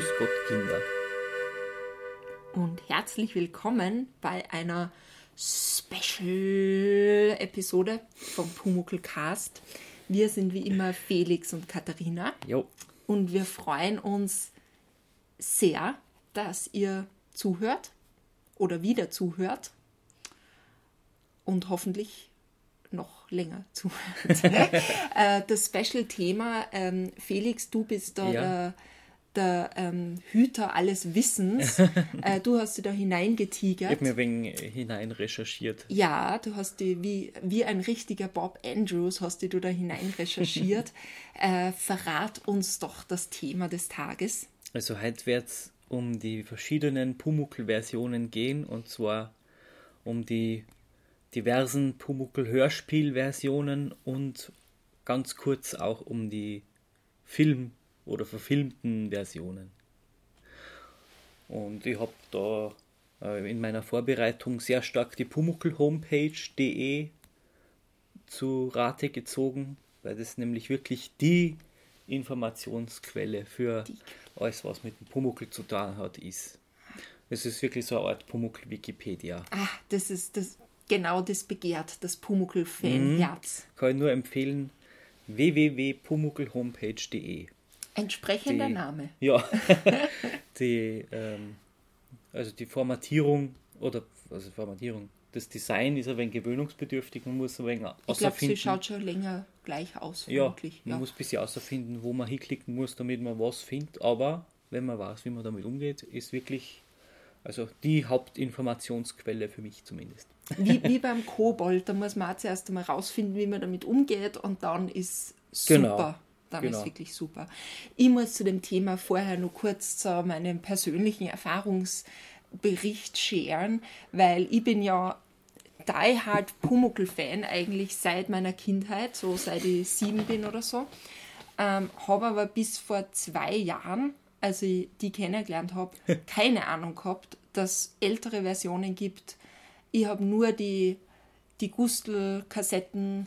Grüß Gott, Kinder. Und herzlich willkommen bei einer Special-Episode vom Pumuckl-Cast. Wir sind wie immer Felix und Katharina. Jo. Und wir freuen uns sehr, dass ihr zuhört oder wieder zuhört und hoffentlich noch länger zuhört. äh, das Special-Thema, ähm, Felix, du bist da Ja. der, der ähm, Hüter alles Wissens. äh, du hast dich da Ich hineingetigert. habe mir wegen hinein recherchiert. Ja, du hast die wie, wie ein richtiger Bob Andrews hast die du da hinein recherchiert. äh, verrat uns doch das Thema des Tages. Also heute wird es um die verschiedenen Pumuckl-Versionen gehen und zwar um die diversen Pumuckl-Hörspielversionen und ganz kurz auch um die Film- oder verfilmten Versionen. Und ich habe da äh, in meiner Vorbereitung sehr stark die Pumuckl-Homepage.de zu Rate gezogen, weil das nämlich wirklich die Informationsquelle für alles, was mit dem Pumuckl zu tun hat, ist. Es ist wirklich so eine Art Pumuckl-Wikipedia. Ah, das ist das genau das begehrt, das Pumuckl-Fanherz. Kann ich nur empfehlen, www.pumuckelhomepage.de. Entsprechender Die- Name. Ja, die, ähm, also die Formatierung oder also Formatierung, das Design ist ein wenig gewöhnungsbedürftig, man muss ein wenig Ich glaube, sie schaut schon länger gleich aus, Ja, man Ja, muss ein bisschen außerfinden, wo man hinklicken muss, damit man was findet. Aber wenn man weiß, wie man damit umgeht, ist wirklich also die Hauptinformationsquelle für mich zumindest. Wie, wie beim Kobold, da muss man auch zuerst einmal rausfinden, wie man damit umgeht und dann ist super. Dann genau. ist wirklich super. Ich muss zu dem Thema vorher nur kurz so meinen persönlichen Erfahrungsbericht scheren, weil ich bin ja die Hard Pumuckl-Fan eigentlich seit meiner Kindheit, so seit ich sieben bin oder so. Ähm, habe aber bis vor zwei Jahren, als ich die kennengelernt habe, keine Ahnung gehabt, dass ältere Versionen gibt. Ich habe nur die, die Gustl-Kassetten,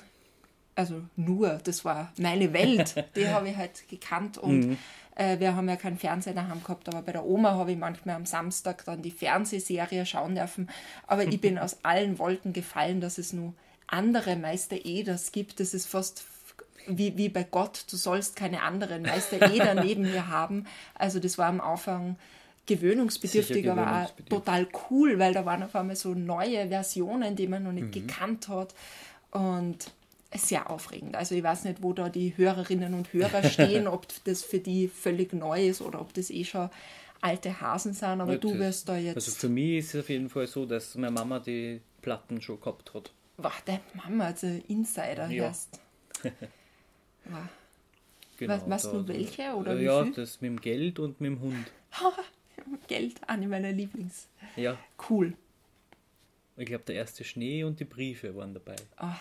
also nur, das war meine Welt, die habe ich halt gekannt und äh, wir haben ja keinen Fernseher daheim gehabt, aber bei der Oma habe ich manchmal am Samstag dann die Fernsehserie schauen dürfen. Aber ich bin aus allen Wolken gefallen, dass es nur andere Meister Eders gibt. Das ist fast wie, wie bei Gott, du sollst keine anderen Meister Eder neben mir haben. Also das war am Anfang gewöhnungsbedürftig, aber auch total cool, weil da waren auf einmal so neue Versionen, die man noch nicht gekannt hat. Und sehr aufregend. Also ich weiß nicht, wo da die Hörerinnen und Hörer stehen, ob das für die völlig neu ist oder ob das eh schon alte Hasen sind, aber du Das- wirst da jetzt. Also für mich ist es auf jeden Fall so, dass meine Mama die Platten schon gehabt hat. Warte, Mama, also Insider Ja. Wow. Genau, Was- was nur welche oder Ja, das mit dem Geld und mit dem Hund. Geld, eine meiner Lieblings. Ja, Cool. ich glaube, der erste Schnee und die Briefe waren dabei. Ah,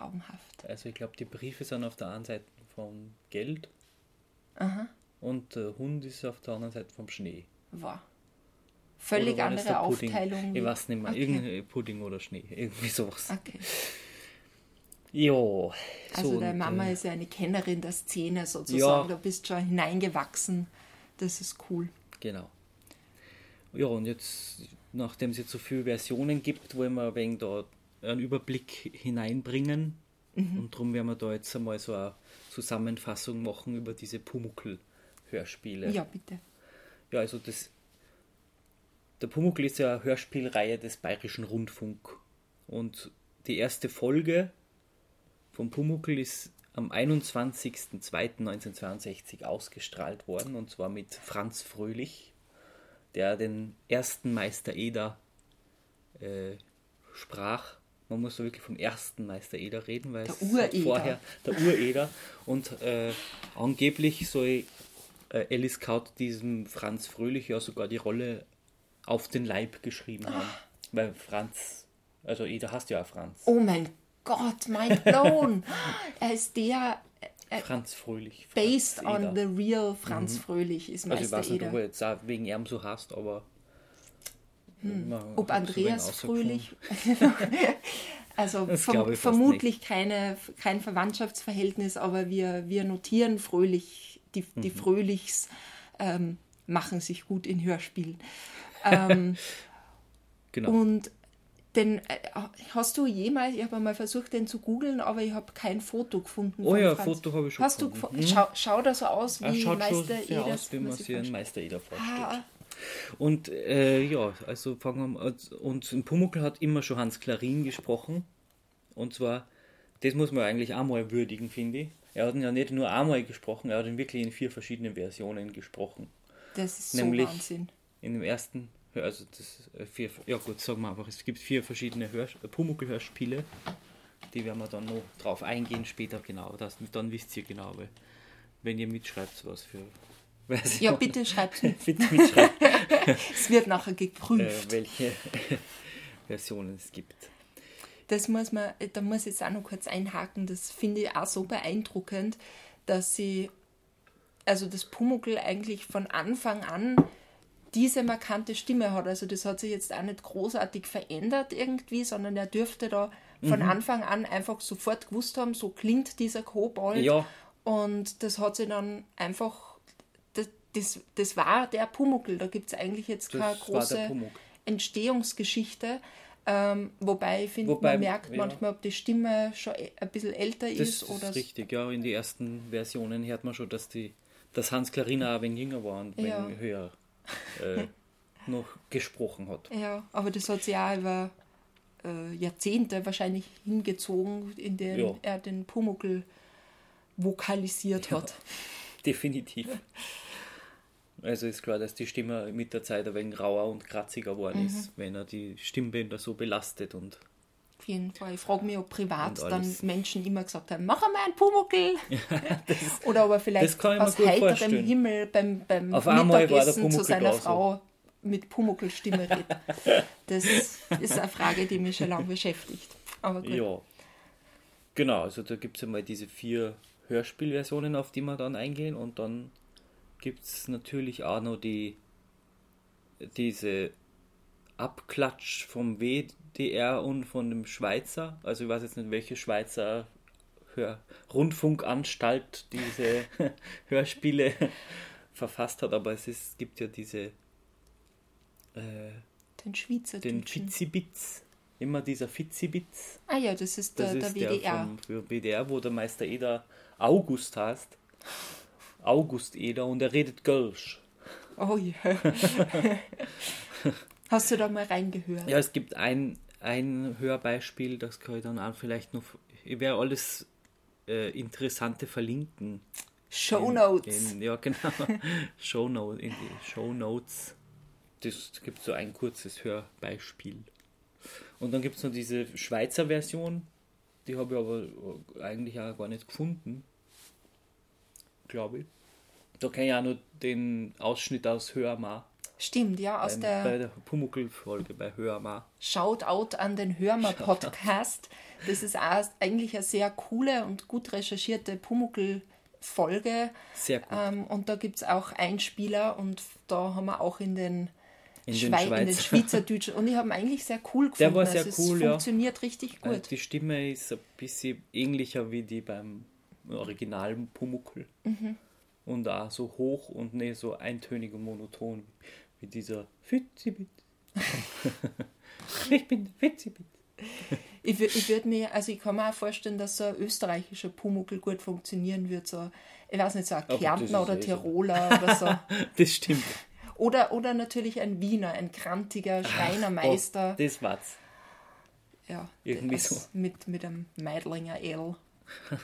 traumhaft. Also ich glaube, die Briefe sind auf der einen Seite vom Geld und der Hund ist auf der anderen Seite vom Schnee. Wow. Völlig Oder andere? Aufteilung. Ich weiß nicht mehr. Okay. Irgendein Pudding oder Schnee. Irgendwie sowas. Okay. Ja. Also so, deine Mama äh, ist ja eine Kennerin der Szene sozusagen. Ja. Du bist schon hineingewachsen. Das ist cool. Genau. Ja, und jetzt, nachdem es jetzt so viele Versionen gibt, wollen wir ein wenig da einen Überblick hineinbringen. Mhm. Und darum werden wir da jetzt einmal so eine Zusammenfassung machen über diese Pumuckl-Hörspiele. Ja, bitte. Ja, also das. Der Pumuckl ist ja eine Hörspielreihe des Bayerischen Rundfunk. Und die erste Folge vom Pumuckl ist am 21.02.1962 ausgestrahlt worden. Und zwar mit Franz Fröhlich, der den ersten Meister Eder äh, sprach. Man muss so wirklich vom ersten Meister Eder reden, weil Der es Ureder. vorher der Ureder und äh, angeblich soll äh, Alice Kaut diesem Franz Fröhlich ja sogar die Rolle auf den Leib geschrieben haben. Weil Franz, also Eder hast ja auch Franz. Oh mein Gott, mind blown. er ist der Franz Fröhlich. Franz based on Eder. the real Franz Fröhlich ist Also ich Meister weiß nicht, ob Eder. er jetzt auch wegen ihm so hast, aber Hm. Ob so Andreas. Fröhlich. also verm vermutlich keine, kein Verwandtschaftsverhältnis, aber wir, wir notieren fröhlich die, Mhm. die Fröhlichs ähm, machen sich gut in Hörspielen. ähm, Genau. und den äh, hast du jemals, ich habe mal versucht, den zu googeln, aber ich habe kein Foto gefunden. Oh ja, Franz. Foto habe ich schon Hast gefunden. du Mhm. Schau, schaut er so aus Er wie schaut Meister sehr Eder, aus, wie man sich einen. Meister Eder vorstellt. Ah, Und äh, ja, also fangen wir an. Und Pumuckl hat immer schon Hans Klarin gesprochen. Und zwar, das muss man eigentlich auch mal würdigen, finde ich. Er hat ihn ja nicht nur einmal gesprochen, er hat ihn wirklich in vier verschiedenen Versionen gesprochen. das ist Nämlich- so Wahnsinn. In dem ersten, also das äh, vier, ja gut, sagen wir einfach, es gibt vier verschiedene Hör, Pumuckl-Hörspiele. Die werden wir dann noch drauf eingehen später genau. Das, dann wisst ihr genau, wenn ihr mitschreibt, was für. Ja, bitte schreibt mit. bitte mitschreibt. Es wird nachher geprüft. äh, welche Versionen es gibt. Das muss man, da muss ich jetzt auch noch kurz einhaken, das finde ich auch so beeindruckend, dass sie, also das Pumuckl eigentlich von Anfang an diese markante Stimme hat. Also das hat sich jetzt auch nicht großartig verändert irgendwie, sondern er dürfte da von Anfang an einfach sofort gewusst haben, so klingt dieser Kobold. Ja. Und das hat sie dann einfach, das, das, das war der Pumuckl. Da gibt es eigentlich jetzt keine Das der große. Entstehungsgeschichte. Ähm, wobei ich finde, man merkt ja. manchmal, ob die Stimme schon e- ein bisschen älter Das ist ist oder richtig, ja. In den ersten Versionen hört man schon, dass die dass Hans Clarina auch ein wenig jünger war und Ja. höher äh, noch gesprochen hat. Ja, aber das hat sich auch über äh, Jahrzehnte wahrscheinlich hingezogen, in denen Ja. er den Pumuckl vokalisiert hat. Definitiv. Also ist klar, dass die Stimme mit der Zeit ein wenig rauer und kratziger geworden Mhm. ist, wenn er die Stimmbänder so belastet und Auf jeden Fall. Ich frage mich, ob privat dann. Menschen immer gesagt haben, mach einmal einen Pumuckl. Oder ob er das vielleicht kann ich mir aus heiterem vorstellen. Himmel beim, beim Auf Mittagessen zu seiner da so. Frau mit Pumuckl-Stimme redet. Das ist eine Frage, die mich schon lange beschäftigt. Aber gut. Ja. Genau, also da gibt es einmal diese vier Hörspielversionen, auf die wir dann eingehen und dann gibt es natürlich auch noch die diese Abklatsch vom WDR und von dem Schweizer, also ich weiß jetzt nicht, welche Schweizer Hör Rundfunkanstalt diese Hörspiele verfasst hat, aber es ist, gibt ja diese äh, Den Schweizer den Fizibitz, immer dieser Fizibitz. Ah ja, das ist Das der, der ist der WDR. vom für WDR, wo der Meister Eder August heißt. August Eder und er redet Gölsch. Oh ja. Hast du da mal reingehört? Ja, es gibt ein, ein Hörbeispiel, das kann ich dann auch vielleicht noch. Ich werde alles äh, Interessante verlinken. Show Notes. In, ja, genau. Show Notes, in die Show Notes. Das gibt so ein kurzes Hörbeispiel. Und dann gibt es noch diese Schweizer Version. Die habe ich aber eigentlich auch gar nicht gefunden. Glaube ich. Da kann ich auch nur den Ausschnitt aus Hörmar. Stimmt, ja, aus Beim, der bei der Pumuckl-Folge bei Hörmar. Shoutout an den Hörmer Podcast. Das ist eigentlich eine sehr coole und gut recherchierte Pumuckl-Folge. Sehr gut. Ähm, und da gibt es auch Einspieler und da haben wir auch in den, In den Schwei in den Schweizer. Schweizerdeutsch. Und ich habe eigentlich sehr cool gefunden. Der war sehr also cool, es ja. funktioniert richtig Äh, gut. Die Stimme ist ein bisschen ähnlicher wie die beim originalen Pumuckl. Mhm. Und auch so hoch und nicht so eintönig und monoton wie dieser Fitzibit. ich bin Fitzibit. Ich, ich würde mir, also ich kann mir auch vorstellen, dass so ein österreichischer Pumuckl gut funktionieren wird. So, ich weiß nicht, so ein Kärntner oder eh. Tiroler oder so. Das stimmt. Oder, oder natürlich ein Wiener, ein krantiger Schreinermeister. Oh, das war's. ja, irgendwie so. Mit, mit einem Meidlinger L.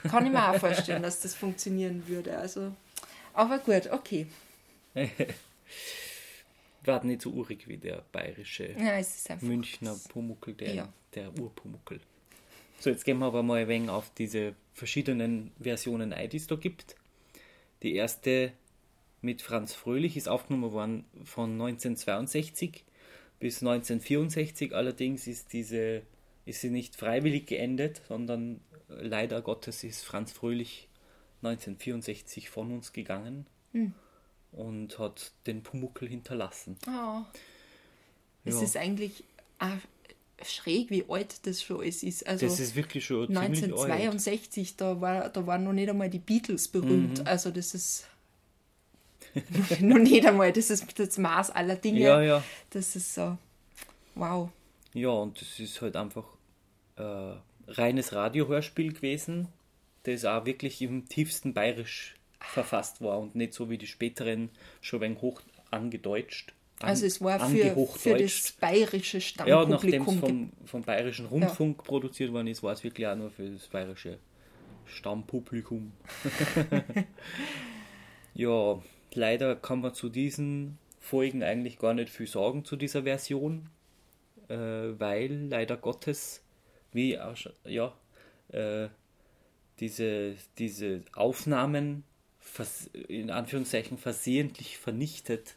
Kann ich mir auch vorstellen, dass das funktionieren würde. Also, aber gut, okay. War nicht so urig wie der bayerische Ja. Münchner Pumuckl, der, Ja. der Urpumuckl. So, jetzt gehen wir aber mal ein wenig auf diese verschiedenen Versionen ein, die es da gibt. Die erste mit Franz Fröhlich ist aufgenommen worden von 1962 bis 1964. Allerdings ist diese ist sie nicht freiwillig geendet, sondern leider Gottes ist Franz Fröhlich 1964 von uns gegangen und hat den Pumuckl hinterlassen. Oh. Es Ja. ist eigentlich schräg, wie alt das schon alles ist. Also Das ist wirklich schon ziemlich alt. 1962, da, war, da waren noch nicht einmal die Beatles berühmt. Mhm. Also das ist noch nicht einmal, das ist das Maß aller Dinge. Ja, ja. Das ist so, wow. Ja, und das ist halt einfach äh, reines Radiohörspiel gewesen, das auch wirklich im tiefsten Bayerisch verfasst war und nicht so wie die späteren schon ein wenig hoch angedeutscht. An, Also es war für, für das bayerische Ja, nachdem es Stammpublikum. vom, vom Bayerischen Rundfunk produziert worden ist, war es wirklich auch nur für das bayerische Stammpublikum. ja, leider kann man zu diesen Folgen eigentlich gar nicht viel sagen zu dieser Version, äh, weil leider Gottes, wie auch schon, ja, äh, diese, diese Aufnahmen in Anführungszeichen versehentlich vernichtet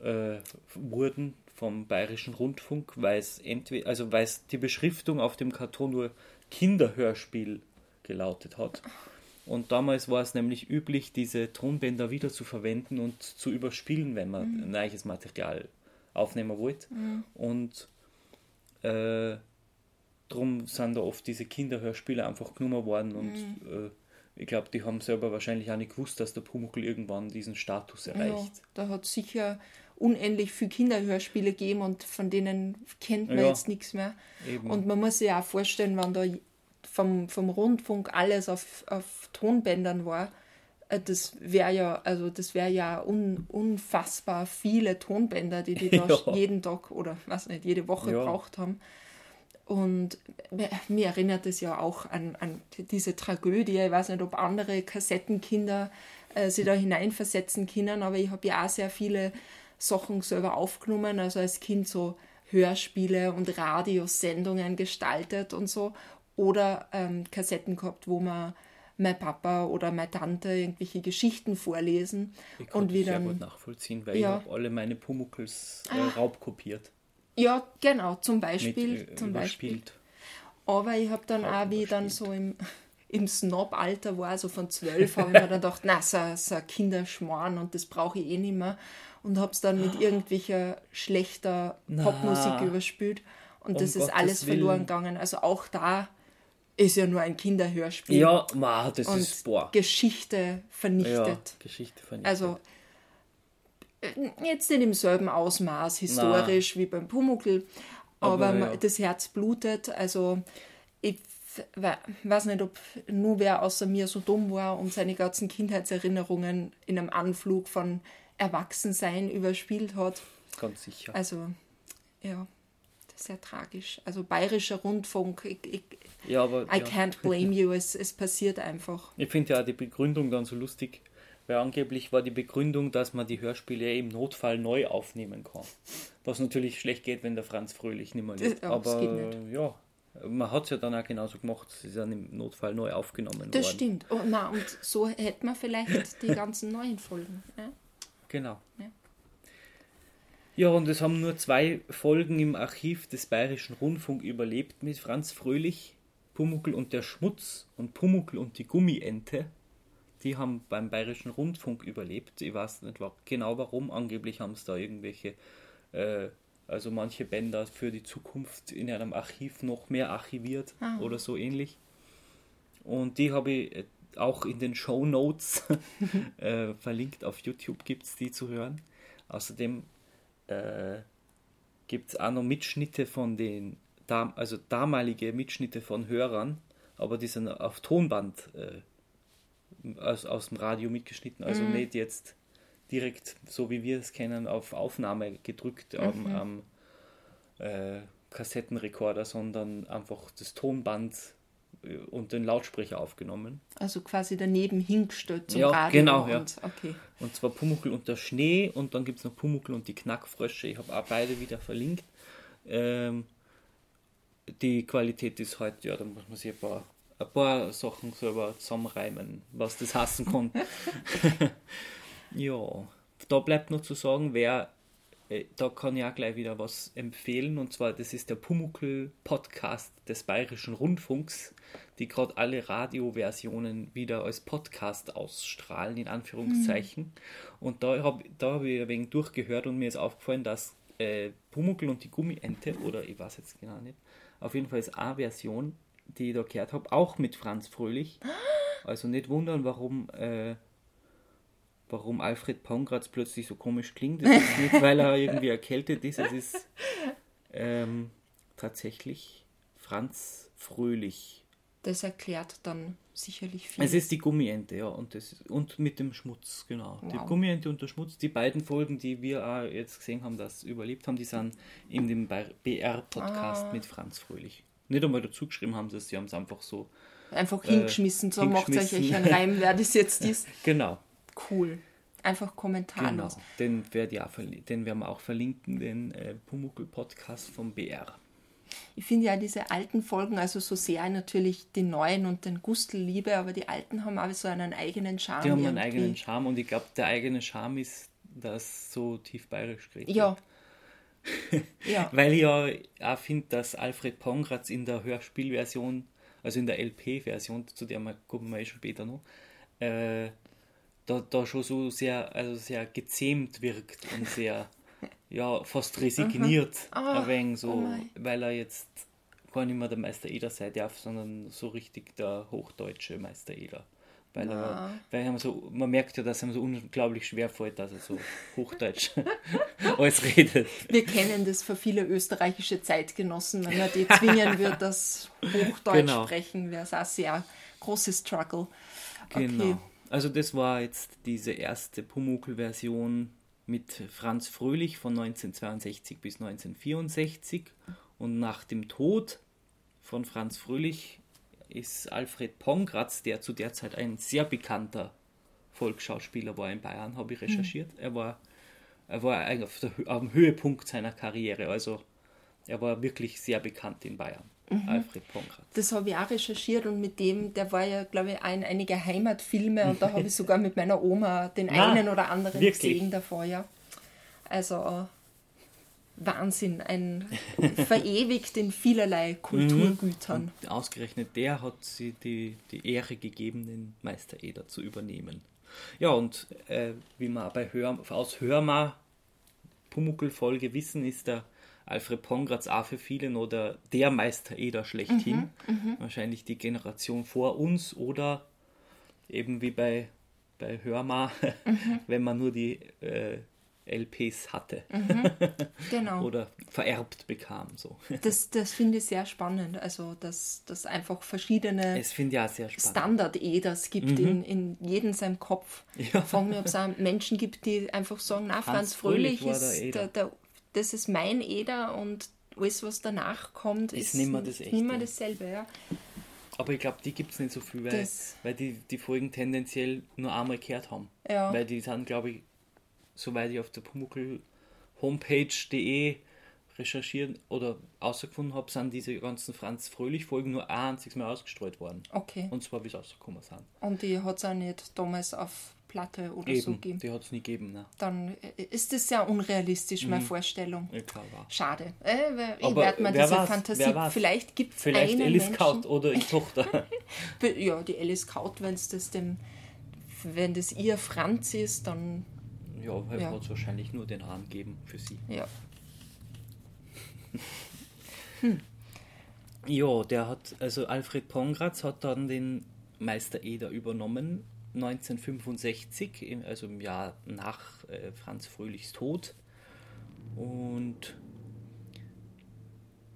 äh, wurden vom Bayerischen Rundfunk, weil es entweder, also weil es die Beschriftung auf dem Karton nur Kinderhörspiel gelautet hat. Und damals war es nämlich üblich, diese Tonbänder wieder zu verwenden und zu überspielen, wenn man neues Material aufnehmen wollte. Und äh, drum sind da oft diese Kinderhörspiele einfach genommen worden und äh, ich glaube, die haben selber wahrscheinlich auch nicht gewusst, dass der Pumuckl irgendwann diesen Status Ja, erreicht. da hat es sicher unendlich viele Kinderhörspiele gegeben und von denen kennt man Ja. jetzt nichts mehr. Eben. Und man muss sich auch vorstellen, wenn da vom, vom Rundfunk alles auf, auf Tonbändern war, äh, das wäre ja, also das wäre ja un, unfassbar viele Tonbänder, die die da Ja. jeden Tag oder was nicht, jede Woche Ja. braucht haben. Und mir- erinnert es ja auch an, an diese Tragödie. Ich weiß nicht, ob andere Kassettenkinder äh, sich da hineinversetzen können, aber ich habe ja auch sehr viele Sachen selber aufgenommen, also als Kind so Hörspiele und Radiosendungen gestaltet und so. Oder ähm, Kassetten gehabt, wo man mein Papa oder meine Tante irgendwelche Geschichten vorlesen Ich und das wir sehr dann gut nachvollziehen, weil Ja. ich habe alle meine Pumuckls äh, Ah. raubkopiert. Ja genau zum Mit, Beispiel äh, zum Beispiel. Aber ich habe dann Auch wie ich dann so im, im Snob-Alter war, so von zwölf, habe ich mir dann gedacht, na, so, so Kinderschmarrn und das brauche ich eh nicht mehr. Und habe es dann mit irgendwelcher schlechter Na. Popmusik überspült. Und Um das ist Gottes alles verloren Willen. gegangen. Also auch da ist ja nur ein Kinderhörspiel. Ja, ma, das und ist boah. Geschichte Ja, vernichtet. Geschichte vernichtet. Also jetzt nicht im selben Ausmaß historisch wie beim Pumuckl, aber, Aber ja. das Herz blutet. Also ich we- weiß nicht, ob nur wer außer mir so dumm war und seine ganzen Kindheitserinnerungen in einem Anflug von Erwachsensein überspielt hat. ganz sicher. Also ja, das ist sehr tragisch. Also bayerischer Rundfunk, ich, ich, ja, aber I ja. can't blame you, es, es passiert einfach. ich finde ja auch die Begründung dann so lustig, weil angeblich war die Begründung, dass man die Hörspiele im Notfall neu aufnehmen kann. Was natürlich schlecht geht, wenn der Franz Fröhlich nicht mehr lebt. Ja, das aber nicht. ja, man hat es ja dann auch genauso gemacht. Sie sind im Notfall neu aufgenommen Das worden. stimmt. Oh, na, und so hätte man vielleicht die ganzen neuen Folgen. Ja? Genau. Ja. Ja, und es haben nur zwei Folgen im Archiv des Bayerischen Rundfunk überlebt mit Franz Fröhlich, Pumuckl und der Schmutz und Pumuckl und die Gummiente. Die haben beim Bayerischen Rundfunk überlebt. Ich weiß nicht genau warum. Angeblich haben es da irgendwelche, äh, also manche Bänder für die Zukunft in einem Archiv noch mehr archiviert Ah. oder so ähnlich. Und die habe ich äh, auch in den Show Notes äh, verlinkt. Auf YouTube gibt es die zu hören. Außerdem äh, gibt es auch noch Mitschnitte von den, also damalige Mitschnitte von Hörern, aber die sind auf Tonband äh, aus, aus dem Radio mitgeschnitten, also nicht jetzt direkt, so wie wir es kennen, auf Aufnahme gedrückt am, am äh, Kassettenrekorder, sondern einfach das Tonband äh, und den Lautsprecher aufgenommen. Also quasi daneben hingestellt zum Ja, Radio. genau, ja. Und, okay. Und zwar Pumuckl und der Schnee und dann gibt es noch Pumuckl und die Knackfrösche. Ich habe auch beide wieder verlinkt. Ähm, die Qualität ist halt, ja, da muss man sich ein paar, ein paar Sachen selber zusammenreimen, was das hassen kann. ja, da bleibt noch zu sagen, wer, äh, da kann ich auch gleich wieder was empfehlen und zwar, das ist der Pumuckl Podcast des Bayerischen Rundfunks, die gerade alle Radioversionen wieder als Podcast ausstrahlen, in Anführungszeichen. Und da habe da hab ich ein wenig durchgehört und mir ist aufgefallen, dass äh, Pumuckl und die Gummiente, oder ich weiß jetzt genau nicht, auf jeden Fall ist eine Version, die ich da gehört habe, auch mit Franz Fröhlich. Also nicht wundern, warum, äh, warum Alfred Pongratz plötzlich so komisch klingt. Das ist nicht, weil er irgendwie erkältet ist. Es ist ähm, tatsächlich Franz Fröhlich. Das erklärt dann sicherlich viel. Es ist die Gummiente, ja, und, das, und mit dem Schmutz, genau. Die Wow. Gummiente und der Schmutz, die beiden Folgen, die wir auch jetzt gesehen haben, das überlebt haben, die sind in dem BR-Podcast Ah. mit Franz Fröhlich. Nicht einmal dazu geschrieben haben sie es, sie haben es einfach so, Einfach hingeschmissen, so macht euch äh, euch einen Reim, wer das jetzt ist. genau, Cool. Einfach genau. kommentarlos. Den, werd verli- den werden wir auch verlinken, den äh, Pumuckl-Podcast vom BR. Ich finde ja diese alten Folgen, also so sehr natürlich die neuen und den Gustl liebe, aber die alten haben auch so einen eigenen Charme. Die haben einen irgendwie. eigenen Charme und ich glaube, der eigene Charme ist, dass so tief bayerisch geredet Ja. wird. Ja. Weil ich ja auch finde, dass Alfred Pongratz in der Hörspielversion, also in der LP-Version, zu der wir kommen wir eh schon später noch, äh, da, da schon so sehr, also sehr gezähmt wirkt und sehr, ja, fast resigniert Ah, ein wenig so, oh weil er jetzt gar nicht mehr der Meister Eder sein darf, sondern so richtig der hochdeutsche Meister Eder. Weil, er, Na. weil er so, man merkt ja, dass ihm so unglaublich schwer fällt, dass er so Hochdeutsch alles redet. Wir kennen das für viele österreichische Zeitgenossen, wenn man die zwingen wird, das Hochdeutsch Genau. sprechen, wäre es auch sehr großes Struggle. Okay. Genau. Also das war jetzt diese erste Pumuckl-Version mit Franz Fröhlich von 1962 bis 1964 und nach dem Tod von Franz Fröhlich ist Alfred Pongratz, der zu der Zeit ein sehr bekannter Volksschauspieler war in Bayern, habe ich recherchiert. Er war, er war eigentlich auf, der, auf dem Höhepunkt seiner Karriere, also er war wirklich sehr bekannt in Bayern, Alfred Pongratz. Das habe ich auch recherchiert und mit dem, der war ja, glaube ich, ein einige Heimatfilme und da habe ich sogar mit meiner Oma den Na, einen oder anderen wirklich? gesehen davor, ja. Also Wahnsinn, ein verewigt in vielerlei Kulturgütern. Und ausgerechnet der hat sie die, die Ehre gegeben, den Meister Eder zu übernehmen. Ja, und äh, wie wir bei Hör, aus Hörma Pumuckl-Folge wissen, ist der Alfred Pongratz auch für viele noch der, der Meister Eder schlechthin. Wahrscheinlich die Generation vor uns oder eben wie bei, bei Hörma, wenn man nur die äh, LPs hatte Genau. oder vererbt bekam. So. Das, das finde ich sehr spannend. Also, dass das einfach verschiedene. Standard-Eders gibt in, in jedem seinem Kopf. Mhm. Ja. Ich frage mich, ob es Menschen gibt, die einfach sagen, na, Franz, Franz Fröhlich, Fröhlich ist der der, der, das ist mein Eder und alles, was danach kommt, Ist ist, nimmer das nimmer Echte. dasselbe. Ja. Aber ich glaube, die gibt es nicht so viel, weil, Das- weil die die Folgen tendenziell nur einmal gehört haben. Ja. Weil die sind, glaube ich, soweit ich auf der Pumuckl homepage.de recherchiert oder ausgefunden habe, sind diese ganzen Franz Fröhlich-Folgen nur ein einziges Mal ausgestrahlt worden. Okay. Und zwar bis rausgekommen sind. Und die hat es auch nicht damals auf Platte oder so Eben, gegeben. die hat es nie gegeben. Ne? Dann äh, ist das sehr unrealistisch, meine Vorstellung. Ich glaube auch. Schade. Äh, ich werde mir diese weiß, Fantasie. Vielleicht gibt es Vielleicht einen Alice Menschen, Kaut oder die Tochter. Ja, die Alice Kaut, wenn es das dem, wenn das ihr Franz ist, dann ja, er Ja. es wahrscheinlich nur den Hahn gegeben für sie. ja. Ja, der hat, also Alfred Pongratz hat dann den Meister Eder übernommen, 1965, im- also im Jahr nach äh, Franz Fröhlichs Tod. Und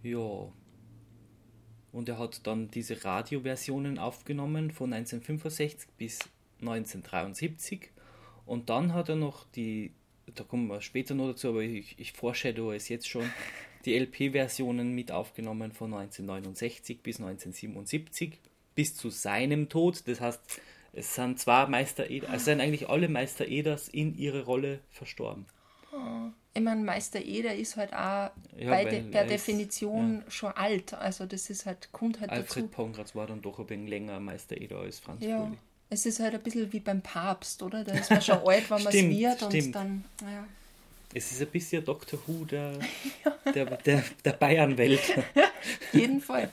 ja, und er hat dann diese Radioversionen aufgenommen von 1965 bis 1973. Und dann hat er noch die, da kommen wir später noch dazu, aber ich, ich foreshadow es jetzt schon, die LP-Versionen mit aufgenommen von 1969 bis 1977 bis zu seinem Tod. Das heißt, es sind zwei Meister Eder, es sind eigentlich alle Meister Eders in ihre Rolle verstorben. Ich meine, Meister Eder ist halt auch Ja, bei de, per er ist- Definition schon alt. Also das ist halt, kommt halt Alfred dazu. Pongratz war dann doch ein wenig länger Meister Eder als Franz Ja. Fröhlich. Es ist halt ein bisschen wie beim Papst, oder? Da ist man schon alt, wenn man es wird und stimmt. dann, ja. Es ist ein bisschen Doctor Who der, der, der, der Bayernwelt. Jeden Fall.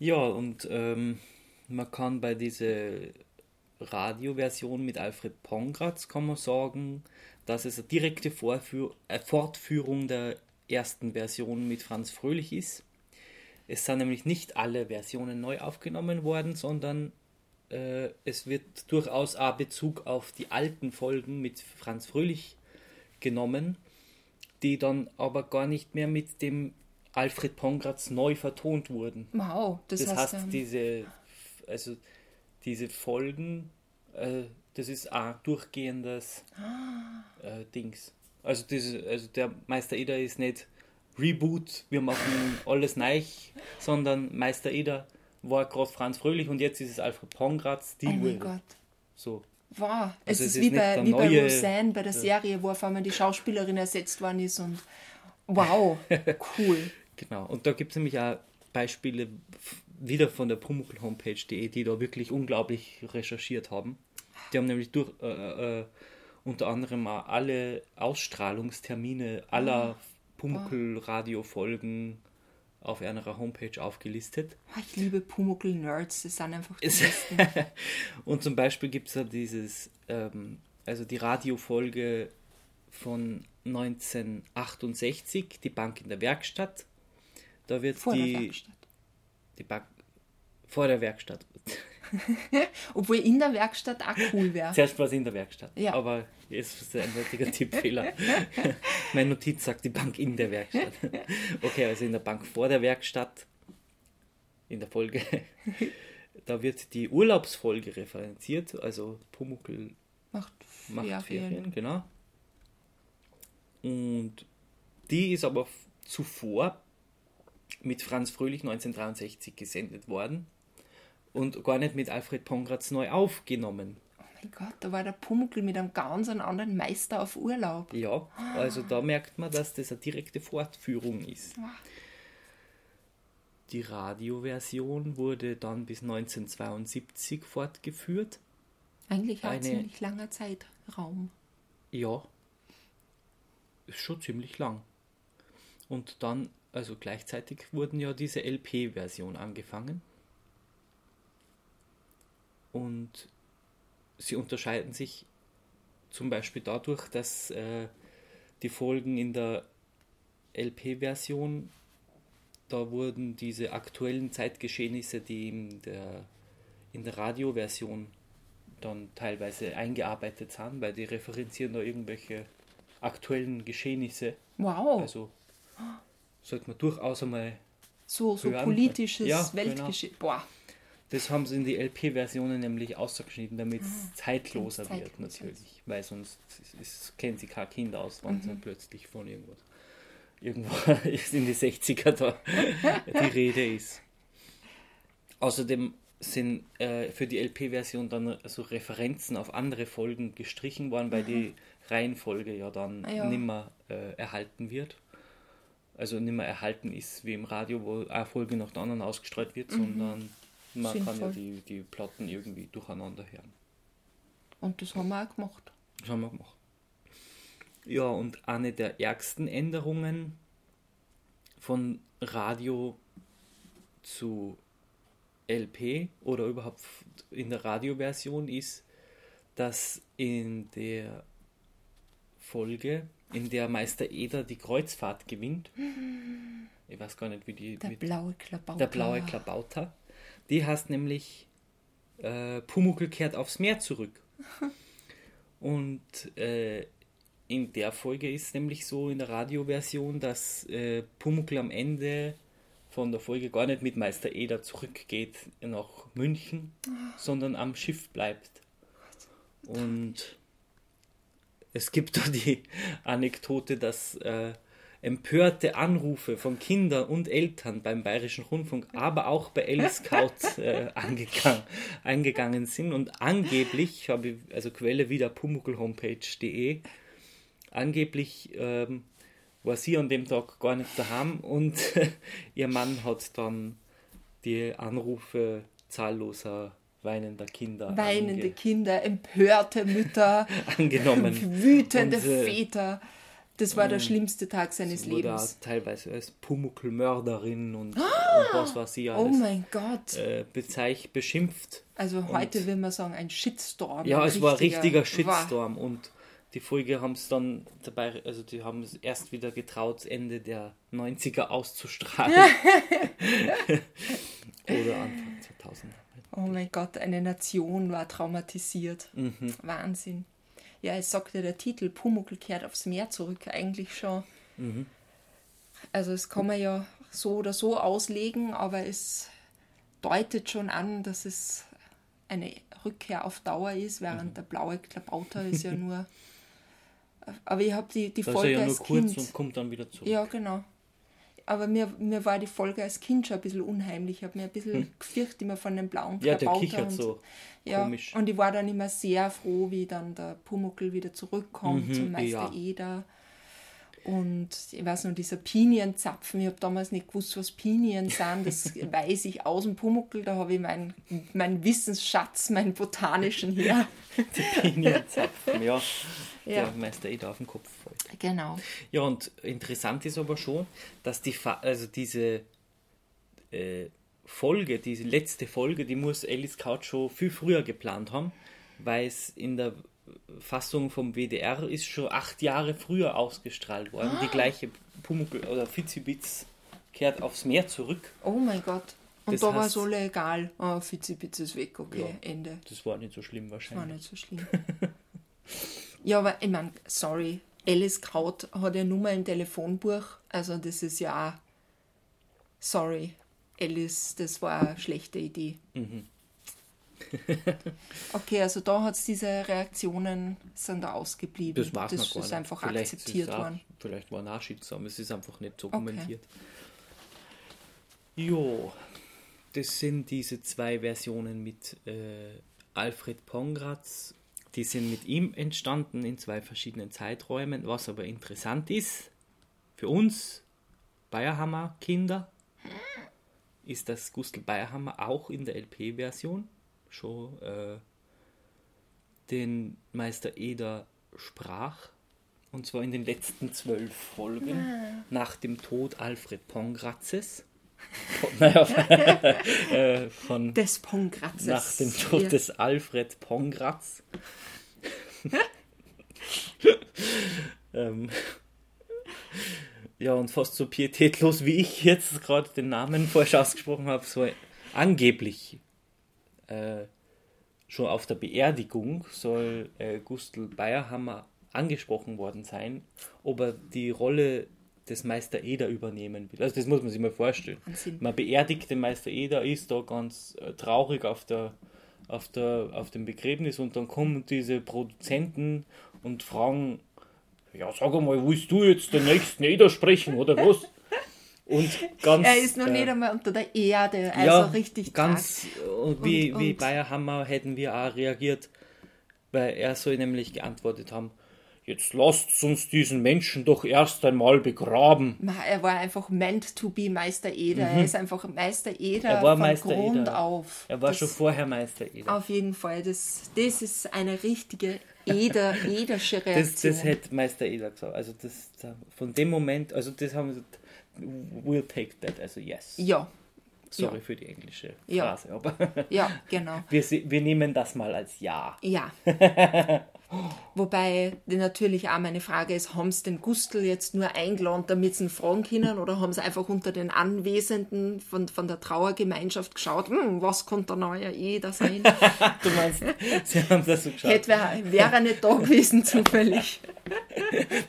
Ja, und ähm, man kann bei dieser Radioversion mit Alfred Pongratz kann man sagen, dass es eine direkte Vorführ äh, Fortführung der ersten Version mit Franz Fröhlich ist. Es sind nämlich nicht alle Versionen neu aufgenommen worden, sondern äh, es wird durchaus auch Bezug auf die alten Folgen mit Franz Fröhlich genommen, die dann aber gar nicht mehr mit dem Alfred Pongratz neu vertont wurden. Wow, das, Das heißt, heißt, ähm, diese, also diese Folgen, äh, das ist auch durchgehendes äh, Dings. Also, diese, also der Meister Eder ist nicht Reboot, wir machen alles neu, sondern Meister Eder war gerade Franz Fröhlich und jetzt ist es Alfred Pongratz, die oh mein. Gott. So. Wow, es Also es ist ist wie bei, wie bei Roseanne bei der Serie, wo auf einmal die Schauspielerin ersetzt worden ist und wow, cool. Genau. Und da gibt es nämlich auch Beispiele wieder von der Pumuckl Homepage.de, die da wirklich unglaublich recherchiert haben. Die haben nämlich durch äh, äh, unter anderem auch alle Ausstrahlungstermine aller Pumuckl Radio-Folgen auf einer Homepage aufgelistet. Oh, Ich liebe Pumuckl-Nerds, das sind einfach die Es- besten. Und zum Beispiel gibt es ja dieses, ähm, also die Radiofolge von 1968, die Bank in der Werkstatt. Da wird Vor die, der Werkstatt. die Bank vor der Werkstatt. Obwohl in der Werkstatt auch cool wäre. Zuerst war es in der Werkstatt. Ja. Aber jetzt ist ein eindeutiger Tippfehler. Meine Notiz sagt die Bank in der Werkstatt. Okay, also in der Bank vor der Werkstatt, in der Folge, da wird die Urlaubsfolge referenziert, also Pumuckl Macht macht Ferien. Ferien, genau. Und die ist aber zuvor mit Franz Fröhlich 1963 gesendet worden und gar nicht mit Alfred Pongratz neu aufgenommen. Oh mein Gott, da war der Pumuckl mit einem ganz anderen Meister auf Urlaub. Ja, also da merkt man, dass das eine direkte Fortführung ist. Wow. Die Radioversion wurde dann bis 1972 fortgeführt. Eigentlich ein Eine- ziemlich langer Zeitraum. Ja, ist schon ziemlich lang. Und dann, also gleichzeitig wurden ja diese LP-Version angefangen. Und sie unterscheiden sich zum Beispiel dadurch, dass äh, die Folgen in der LP-Version, da wurden diese aktuellen Zeitgeschehnisse, die in der, in der Radioversion dann teilweise eingearbeitet sind, weil die referenzieren da irgendwelche aktuellen Geschehnisse. Wow, Also sollte man durchaus einmal, so, so hören. politisches Ja, genau. Weltgeschehen. Boah, das haben sie in die LP-Versionen nämlich ausgeschnitten, damit es zeitloser damit's wird zeitloser natürlich, weil sonst ist, kennen sie kein Kind aus, wenn sie plötzlich von irgendwas irgendwo ist in die 60er da die Rede ist. Außerdem sind äh, für die LP-Version dann so Referenzen auf andere Folgen gestrichen worden, weil die Reihenfolge ja dann Ah ja. nimmer äh, erhalten wird. Also nimmer erhalten ist wie im Radio, wo eine Folge nach der anderen ausgestreut wird, sondern man kann ja. Sinnvoll. die, die Platten irgendwie durcheinander hören. und das haben wir auch gemacht. Das haben wir gemacht. Ja, und eine der ärgsten Änderungen von Radio zu LP oder überhaupt in der Radioversion ist, dass in der Folge, in der Meister Eder die Kreuzfahrt gewinnt, ich weiß gar nicht, wie die Der mit blaue Klabauter. der blaue Klabauter. Die heißt nämlich äh, Pumuckl kehrt aufs Meer zurück. Und äh, in der Folge ist nämlich so in der Radioversion, dass äh, Pumuckl am Ende von der Folge gar nicht mit Meister Eder zurückgeht nach München, sondern am Schiff bleibt. Und es gibt da die Anekdote, dass äh, empörte Anrufe von Kindern und Eltern beim Bayerischen Rundfunk, aber auch bei L-Scout äh, angegangen, eingegangen sind. Und angeblich, habe ich, also Quelle wieder pumuckelhomepage.de, angeblich ähm, war sie an dem Tag gar nicht daheim und ihr Mann hat dann die Anrufe zahlloser weinender Kinder Weinende Kinder, empörte Mütter, angenommen. wütende Und, äh, Väter. Das war der schlimmste Tag seines Sie wurde Lebens. teilweise als Pumuckl-Mörderin und, und was war sie Oh alles mein Gott. äh, bezeich, beschimpft. Also heute will man sagen, ein Shitstorm. Ja, ein es war ein richtiger. Shitstorm und die Folge haben es dann dabei, also die haben es erst wieder getraut, Ende der 90er auszustrahlen. Oder Anfang 2000. Oh mein Gott, eine Nation war traumatisiert. Mhm. Wahnsinn. Ja, es sagt ja der Titel, Pumuckl kehrt aufs Meer zurück, eigentlich schon. Mhm. Also es kann man ja so oder so auslegen, aber es deutet schon an, dass es eine Rückkehr auf Dauer ist, während Mhm. der blaue Klabauter ist ja nur. Aber ich habe die, die Da ist er Folge ja nur kurz Kind. und kommt dann wieder zurück. Ja, genau. Aber mir, mir war die Folge als Kind schon ein bisschen unheimlich. Ich habe mir ein bisschen gefürchtet immer von dem blauen Hm. Ja, der kichert und, so ja, komisch. Und ich war dann immer sehr froh, wie dann der Pumuckl wieder zurückkommt Mhm, zum Meister ja. Eder. Und ich weiß noch, dieser Pinienzapfen, ich habe damals nicht gewusst, was Pinien sind, das weiß ich aus dem Pumuckl, da habe ich meinen mein Wissensschatz, meinen botanischen her. Pinienzapfen, ja. Ja. Der Meister Eder auf den Kopf fällt. Genau. Ja, und interessant ist aber schon, dass die Fa also diese äh, Folge, diese letzte Folge, die muss Alice Couch schon viel früher geplant haben, weil es in der Fassung vom WDR ist schon acht Jahre früher ausgestrahlt worden. Die gleiche Pumuckl oder Fitzibitz kehrt aufs Meer zurück. Oh mein Gott. Und Das da war heißt- so egal. Oh, Fitzi-Bitz ist weg, okay, Ende. Das war nicht so schlimm War wahrscheinlich. nicht so schlimm. ja, aber ich meine, sorry, Alice Kraut hat ja Nummer im Telefonbuch. Also das ist ja sorry, Alice, das war eine schlechte Idee. Mhm. okay, also da hat es diese Reaktionen sind da ausgeblieben. Das weiß das ist nicht. einfach Vielleicht akzeptiert ist auch, worden. Vielleicht war Nachschicksam, es ist einfach nicht dokumentiert. Jo, das sind diese zwei Versionen mit äh, Alfred Pongratz. Die sind mit ihm entstanden in zwei verschiedenen Zeiträumen. Was aber interessant ist, für uns Bayerhammer Kinder, ist das Gustl Bayerhammer auch in der LP-Version schon äh, den Meister Eder sprach. Und zwar in den letzten zwölf Folgen nach dem Tod Alfred Pongratzes. Naja, äh, von, Des Pongratzes. nach dem Tod Ja. des Alfred Pongratz. ähm, ja, und fast so pietätlos wie ich jetzt gerade den Namen falsch ausgesprochen habe, so angeblich äh, schon auf der Beerdigung soll äh, Gustl Bayerhammer angesprochen worden sein, ob er die Rolle des Meister Eder übernehmen will. Also das muss man sich mal vorstellen. Wahnsinn. Man beerdigt den Meister Eder, ist da ganz äh, traurig auf, der, auf, der, auf dem Begräbnis und dann kommen diese Produzenten und fragen, ja sag einmal, willst du jetzt den nächsten Eder sprechen oder was? Und ganz, Er ist noch äh, nicht einmal unter der Erde, also ja, richtig ganz und wie, Und- wie und- Bayerhammer hätten wir auch reagiert, weil er soll nämlich geantwortet haben, jetzt lasst uns diesen Menschen doch erst einmal begraben. Er war einfach meant to be Meister Eder. Er ist einfach Meister Eder Mhm. Er war von Meister Grund Eder. auf. Er war das, schon vorher Meister Eder. Auf jeden Fall. Das, das ist eine richtige Eder, Edersche Das, Reaktion. das hätte Meister Eder gesagt. Also das, von dem Moment, also das haben wir we'll take that, also yes. ja, Sorry ja. für die englische Ja. Phrase, aber ja, genau. wir, wir nehmen das mal als Ja. Ja. Wobei natürlich auch meine Frage ist, haben sie den Gustl jetzt nur eingeladen, damit sie ihn fragen können, oder haben sie einfach unter den Anwesenden von, von der Trauergemeinschaft geschaut, hm, was könnte der neue Eder sein? Du meinst, sie haben das so geschaut. Hätte wär, wäre er nicht da gewesen zufällig.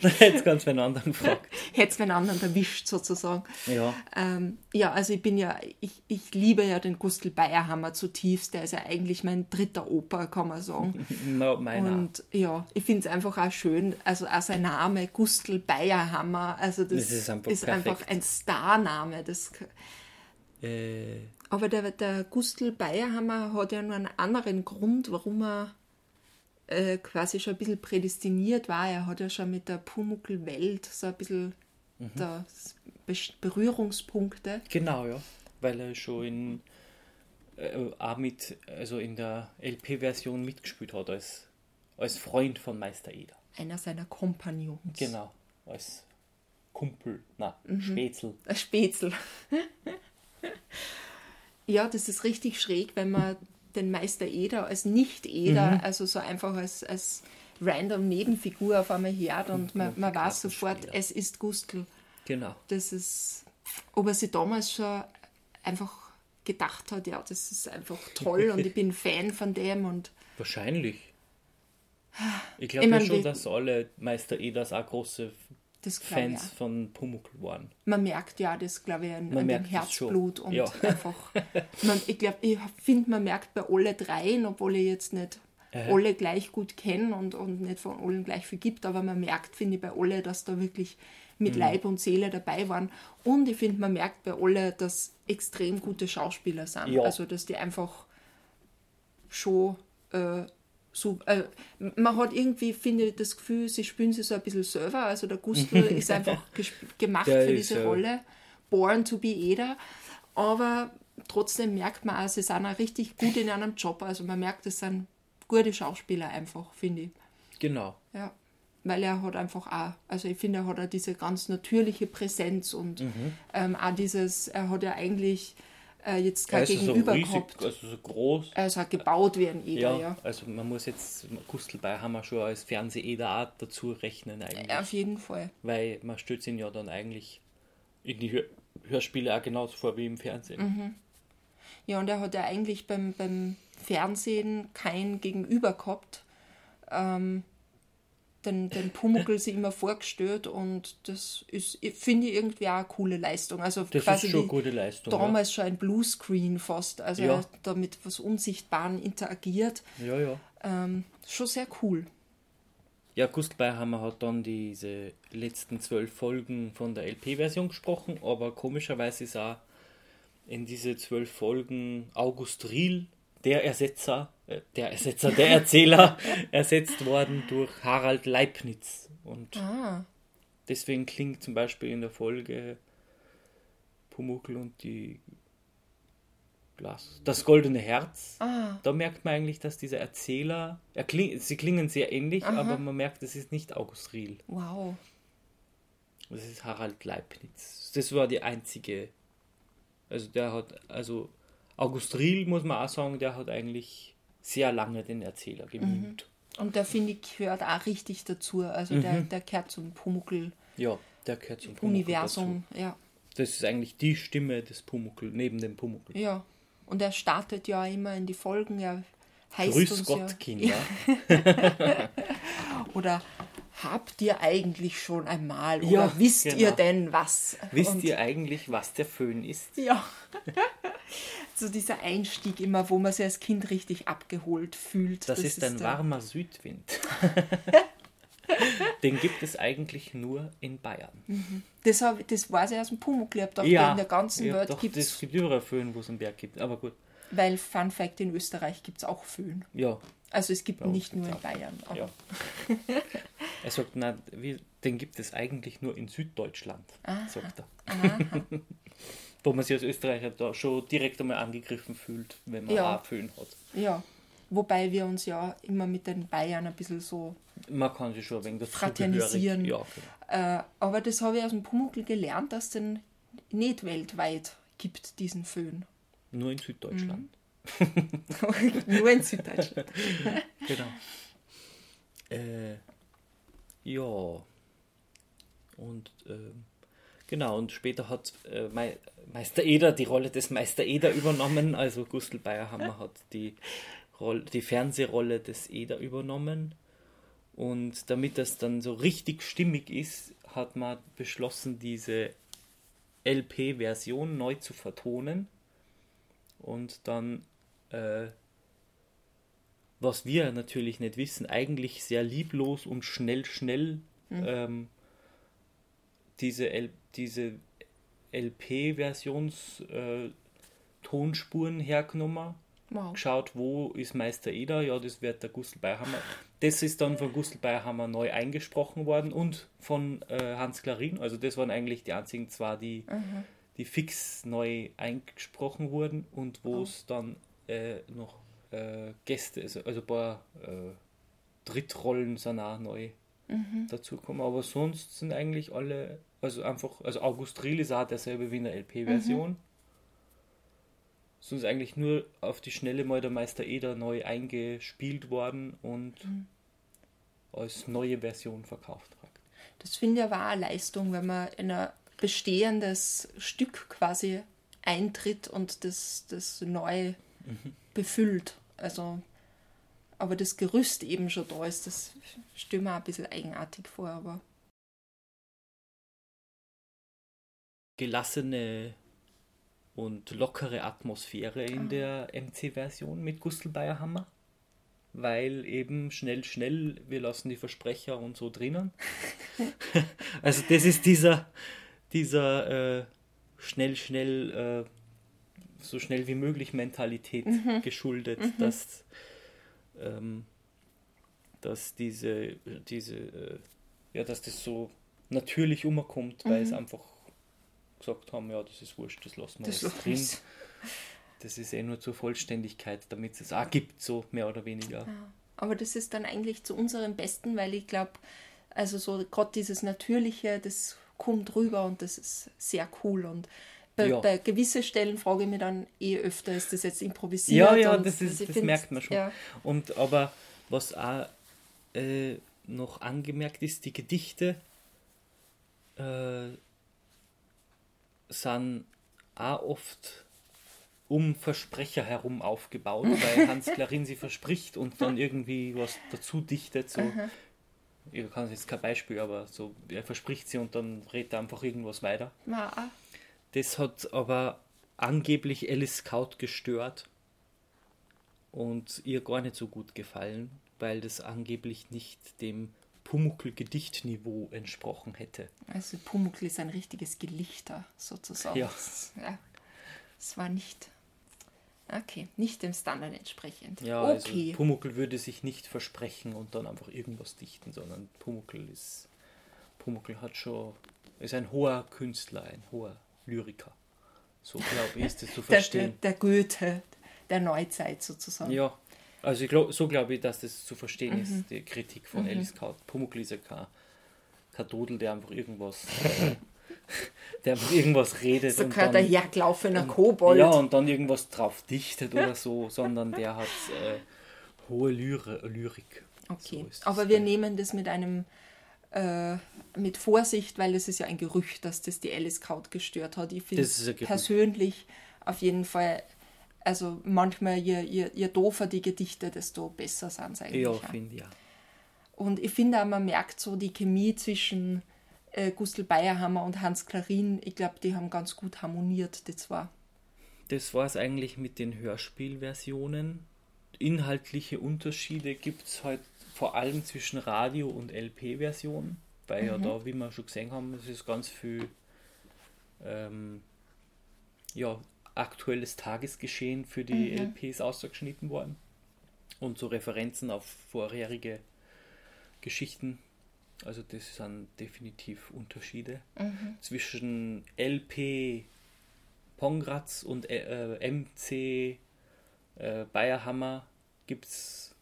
Dann hätte es ganz einen anderen gefragt. Hätte es einen anderen erwischt sozusagen. Ja. Ähm, ja, also ich bin ja, ich, ich liebe ja den Gustl Bayerhammer zutiefst. Der ist ja eigentlich mein dritter Opa, kann man sagen. No, meiner. Und ja, ich finde es einfach auch schön, also auch sein Name, Gustl Bayerhammer, also das, Das ist einfach ist einfach ein Starname. Das, Äh, aber der, der Gustl Bayerhammer hat ja nur einen anderen Grund, warum er äh, quasi schon ein bisschen prädestiniert war. Er hat ja schon mit der Pumuckl-Welt so ein bisschen Mhm. Be- Berührungspunkte. genau, ja. Weil er schon in, äh, auch mit, also in der LP-Version mitgespielt hat als, als Freund von Meister Eder. Einer seiner Kompagnons. Genau. Als Kumpel, na, Mhm. Spätzl. Ein Spätzl. ja, das ist richtig schräg, wenn man den Meister Eder als Nicht-Eder, Mhm. also so einfach als, als random Nebenfigur auf einmal hört und man, man weiß sofort, es ist Gustl. Genau. Das ist, ob er sich damals schon einfach gedacht hat, ja, das ist einfach toll und ich bin Fan von dem und Wahrscheinlich. Ich glaube ja schon, dass alle Meister Edas auch große. Fans auch. von Pumuckl waren. Man merkt ja das, glaube ich, an, an dem. Herzblut und Ja. einfach. Man, ich glaube, ich finde, man merkt bei alle dreien, obwohl ich jetzt nicht alle gleich gut kenne und, und nicht von allen gleich viel gibt, aber man merkt, finde ich, bei alle, dass da wirklich Mhm. mit Leib und Seele dabei waren. Und ich finde, man merkt bei alle, dass extrem gute Schauspieler sind. Ja. Also, dass die einfach schon äh, so, äh, man hat irgendwie, finde ich, das Gefühl, sie spielen sich so ein bisschen selber. Also der Gustl ist einfach gemacht Der für diese ja. Rolle. Born to be Eder. Aber trotzdem merkt man auch, sie sind auch richtig gut in einem Job. Also man merkt, es sind gute Schauspieler einfach, finde ich. Genau. Ja. Weil er hat einfach auch, also ich finde, er hat auch diese ganz natürliche Präsenz und Mhm. ähm, auch dieses, er hat ja eigentlich äh, jetzt kein Also so Gegenüber riesig, gehabt. also so groß. Er ist auch gebaut wie ein Eder, Ja, ja. also man muss jetzt Gustl Beihammer schon als Fernseh-Eder auch dazu rechnen eigentlich. Auf jeden Fall. Weil man stellt ihn ja dann eigentlich in die Hör Hörspiele auch genauso vor wie im Fernsehen. Mhm. Ja, und er hat ja eigentlich beim, beim Fernsehen kein Gegenüber gehabt. Ähm, den, den Pumuckl sich immer vorgestellt und das ist, finde ich irgendwie auch eine coole Leistung. Also Das quasi ist schon gute Leistung. damals schon ein Bluescreen fast. Also Ja. er hat da mit was Unsichtbaren interagiert. Ja, ja. ja. Ähm, schon sehr cool. Ja, Gustl Beihammer hat dann diese letzten zwölf Folgen von der LP-Version gesprochen, aber komischerweise ist auch in diese zwölf Folgen August Riel, der Ersetzer, der Ersetzer, der Erzähler, ersetzt worden durch Harald Leibniz. Und Ah, deswegen klingt zum Beispiel in der Folge Pumuckl und die Glas, das goldene Herz. ah, Da merkt man eigentlich, dass dieser Erzähler, er kling, sie klingen sehr ähnlich, Aha. aber man merkt, es ist nicht August Riel. wow. Das ist Harald Leibniz. Das war die einzige. Also der hat, also August Riel muss man auch sagen, der hat eigentlich sehr lange den Erzähler gemimt. Und der finde ich gehört auch richtig dazu. Also der, der gehört zum Pumuckl-Universum. Ja, der gehört zum Pumuckl dazu. Ja. Das ist eigentlich die Stimme des Pumuckl, neben dem Pumuckl. Ja, und er startet ja immer in die Folgen. Er heißt Grüß uns Gott, ja, Kinder. Oder habt ihr eigentlich schon einmal? Oder Ja, wisst genau. ihr denn was? Wisst und, ihr eigentlich, was der Föhn ist? Ja. so dieser Einstieg immer, wo man sich als Kind richtig abgeholt fühlt. Das, ist ein der- warmer Südwind. Den gibt es eigentlich nur in Bayern. Das, hab, das weiß ich aus dem Pumuckl. Ich hab gedacht, in der ganzen ja, Welt doch, gibt es es, gibt überall Föhn, wo es einen Berg gibt. Aber gut, weil Fun Fact, in Österreich gibt es auch Föhn. ja. Also es gibt nicht nur in. Bayern. Ja. er sagt, na, wie, den gibt es eigentlich nur in Süddeutschland, sagt er. wo man sich als Österreicher da schon direkt einmal angegriffen fühlt, wenn man Ja. Föhn hat. Ja, wobei wir uns ja immer mit den Bayern ein bisschen so. Man kann sich schon dazu Fraternisieren. Ja, genau. Äh, aber das habe ich aus dem Pumuckl gelernt, dass den nicht weltweit gibt, diesen Föhn. Nur in Süddeutschland. Nur in Süddeutschland. Genau. Äh, ja. Und ähm, genau, und später hat äh, Mei Meister Eder die Rolle des Meister Eder übernommen, also Gustl Bayerhammer hat die, Roll die Fernsehrolle des Eder übernommen. Und damit das dann so richtig stimmig ist, hat man beschlossen, diese LP-Version neu zu vertonen. Und dann äh, was wir natürlich nicht wissen, eigentlich sehr lieblos und schnell, schnell ähm, diese, L diese LP-Versions-Tonspuren hergenommen. Wow. Geschaut, wo ist Meister Eder? Ja, das wird der Gustl Beihammer. Das ist dann von Gustl Beihammer neu eingesprochen worden und von äh, Hans Klarin. Also das waren eigentlich die einzigen zwei, die, die fix neu eingesprochen wurden und wo es dann äh, noch äh, Gäste, also, also ein paar äh, Drittrollen sind auch neu dazugekommen. Aber sonst sind eigentlich alle, also einfach, also August Riel ist auch derselbe wie in der LP-Version. Sonst eigentlich nur auf die Schnelle mal der Meister Eder neu eingespielt worden und als neue Version verkauft. Das finde ich aber auch eine Leistung, wenn man in ein bestehendes Stück quasi eintritt und das, das neu befüllt. Also, aber das Gerüst eben schon da ist, das stelle mir ein bisschen eigenartig vor, aber. Gelassene und lockere Atmosphäre in der MC-Version mit Gustl Bayerhammer, weil eben schnell, schnell, wir lassen die Versprecher und so drinnen. also das ist dieser, dieser äh, schnell, schnell, äh, so schnell wie möglich Mentalität geschuldet, dass, ähm, dass diese, diese, äh, ja, dass das so natürlich umkommt, weil es einfach gesagt haben, ja, das ist wurscht, das lassen wir Das jetzt drin. wir's. Das ist eh nur zur Vollständigkeit, damit es auch gibt, so mehr oder weniger. Aber das ist dann eigentlich zu unserem Besten, weil ich glaube, also so gerade dieses Natürliche, das kommt rüber und das ist sehr cool. Und bei, Ja. bei gewissen Stellen frage ich mich dann eh öfter, ist das jetzt improvisiert? Ja, ja, und das, ist, ich das merkt man schon. Ja, Und aber was auch äh, noch angemerkt ist, die Gedichte äh, sind auch oft um Versprecher herum aufgebaut, weil Hans Klarin sie verspricht und dann irgendwie was dazu dichtet. So, ich kann jetzt kein Beispiel, aber so, er verspricht sie und dann redet er einfach irgendwas weiter. war auch Das hat aber angeblich Alice Scout gestört und ihr gar nicht so gut gefallen, weil das angeblich nicht dem Pumuckl-Gedichtniveau entsprochen hätte. Also Pumuckl ist ein richtiges Gelichter sozusagen. Ja. Das- ja. Es war nicht. Okay, nicht dem Standard entsprechend. Ja, okay. also Pumuckl würde sich nicht versprechen und dann einfach irgendwas dichten, sondern Pumuckl ist Pumuckl hat schon ist ein hoher Künstler, ein hoher Lyriker. So glaube ich, ist das zu der, der, verstehen. der Goethe der Neuzeit sozusagen. Ja, also ich glaub, so glaube ich, dass das zu verstehen Mhm. ist, die Kritik von Alice Kaut. Pumuckl ist ja kein, kein Dodel, der einfach irgendwas, der einfach irgendwas redet So kein dahergelaufener Kobold. ja, und dann irgendwas drauf dichtet oder so, sondern der hat äh, hohe Lyre, Lyrik. Okay, So aber wir nehmen das mit einem äh, mit Vorsicht, weil es ist ja ein Gerücht, dass das die Alice Kaut gestört hat. Ich finde persönlich auf jeden Fall, also manchmal je, je, je doofer die Gedichte, desto besser sind sie eigentlich. Ja, finde ich ja. Und ich finde auch, man merkt so die Chemie zwischen äh, Gustl Bayerhammer und Hans Klarin. Ich glaube, die haben ganz gut harmoniert, die zwei. Das war es eigentlich mit den Hörspielversionen. Inhaltliche Unterschiede gibt es halt vor allem zwischen Radio- und LP-Version, weil ja da, wie wir schon gesehen haben, es ist ganz viel ähm, ja, aktuelles Tagesgeschehen für die LPs ausgeschnitten worden. Und so Referenzen auf vorherige Geschichten. Also das sind definitiv Unterschiede. Zwischen LP Pongratz und äh, MC äh, Bayerhammer gibt es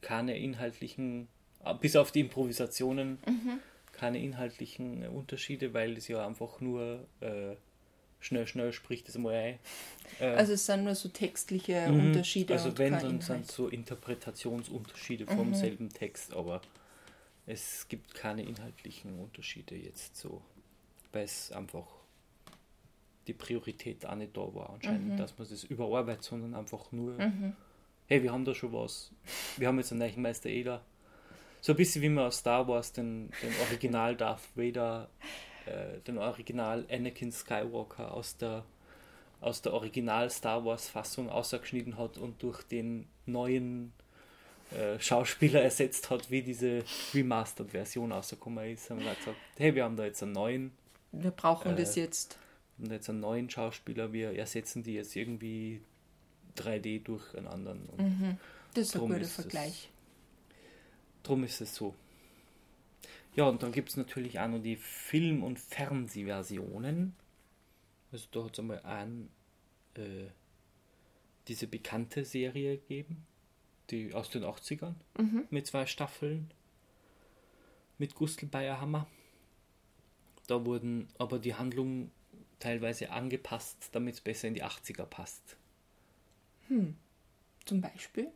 keine inhaltlichen, äh, bis auf die Improvisationen, keine inhaltlichen Unterschiede, weil es ja einfach nur äh, schnell, schnell spricht es mal ein. Äh, Also es sind nur so textliche mhm. Unterschiede. Also wenn, dann Inhalt. sind so Interpretationsunterschiede vom selben Text, aber es gibt keine inhaltlichen Unterschiede jetzt so, weil es einfach die Priorität auch nicht da war anscheinend, dass man das überarbeitet, sondern einfach nur, hey, wir haben da schon was, wir haben jetzt einen neuen Meister Eder. So ein bisschen wie man aus Star Wars den, den Original Darth Vader, äh, den Original Anakin Skywalker aus der aus der Original Star Wars Fassung ausgeschnitten hat und durch den neuen äh, Schauspieler ersetzt hat, wie diese Remastered Version rausgekommen ist, haben wir gesagt, hey, wir haben da jetzt einen neuen, Wir brauchen äh, das jetzt. wir haben da jetzt einen neuen Schauspieler, wir ersetzen die jetzt irgendwie 3D durch einen anderen. Und Das ist ein guter ist Vergleich. Drum ist es so. Ja, und dann gibt es natürlich auch noch die Film- und Fernsehversionen. Also da hat es einmal ein, äh, diese bekannte Serie gegeben, die aus den 80ern, mit zwei Staffeln, mit Gustl Bayerhammer. Da wurden aber die Handlung teilweise angepasst, damit es besser in die 80er passt. Zum Beispiel.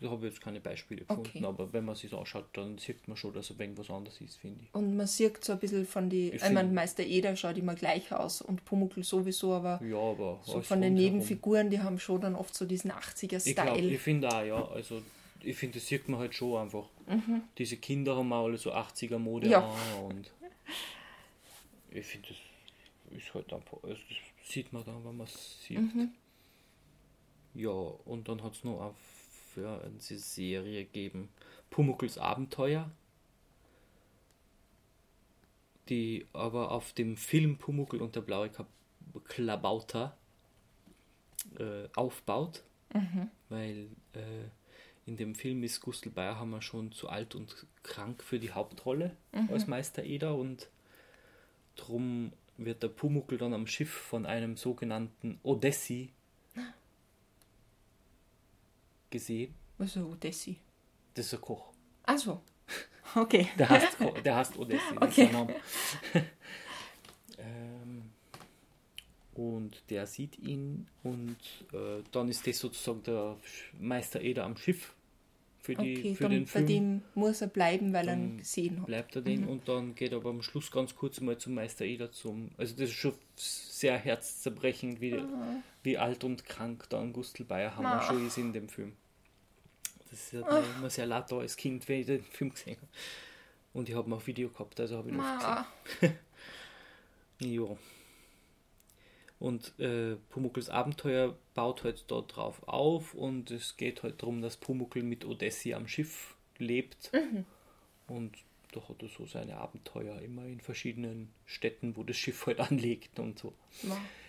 da habe ich jetzt keine Beispiele gefunden, Okay. aber wenn man sich anschaut, dann sieht man schon, dass er irgendwas anderes ist, finde ich. Und man sieht so ein bisschen von die, Ich ich meine, Meister Eder schaut immer gleich aus und Pumuckl sowieso, aber Ja, aber so von den. Nebenfiguren, die haben schon dann oft so diesen Ich glaube, 80er-Style. ich finde auch, ja, also ich finde, das sieht man halt schon einfach. Diese Kinder haben auch alle so 80er Mode Mhm. Ja. an und ich finde, das ist halt einfach, also das sieht man dann, wenn man es sieht. Mhm. Ja, und dann hat es noch auf, ja, eine Serie gegeben, Pumuckls Abenteuer, die aber auf dem Film Pumuckl und der blaue Klabauter äh, aufbaut, weil äh, in dem Film ist Gustl Bayerhammer schon zu alt und krank für die Hauptrolle als Meister Eder und drum wird der Pumuckl dann am Schiff von einem sogenannten Odessi gesehen. Also Odessi. Das ist ein Koch. Also, okay. Der heißt, Ko- der heißt Odessi. Okay. ähm, und der sieht ihn und äh, dann ist das sozusagen der Meister Eder am Schiff für, die, Okay, für dann den bei Film. dem muss er bleiben, weil er ihn Dann gesehen hat. bleibt er den und dann geht er aber am Schluss ganz kurz mal zum Meister Eder zum. Also das ist schon sehr herzzerbrechend, wie, wie alt und krank dann Gustl Bayerhammer Ah. schon ist in dem Film. Das ist ja immer sehr laut da als Kind, wenn ich den Film gesehen habe. Und ich habe noch Video gehabt, also habe ich noch Ma, gesehen. Ja. Und äh, Pumuckls Abenteuer baut halt dort drauf auf und es geht halt darum, dass Pumuckl mit Odessi am Schiff lebt. Und da hat er so seine Abenteuer immer in verschiedenen Städten, wo das Schiff halt anlegt und so.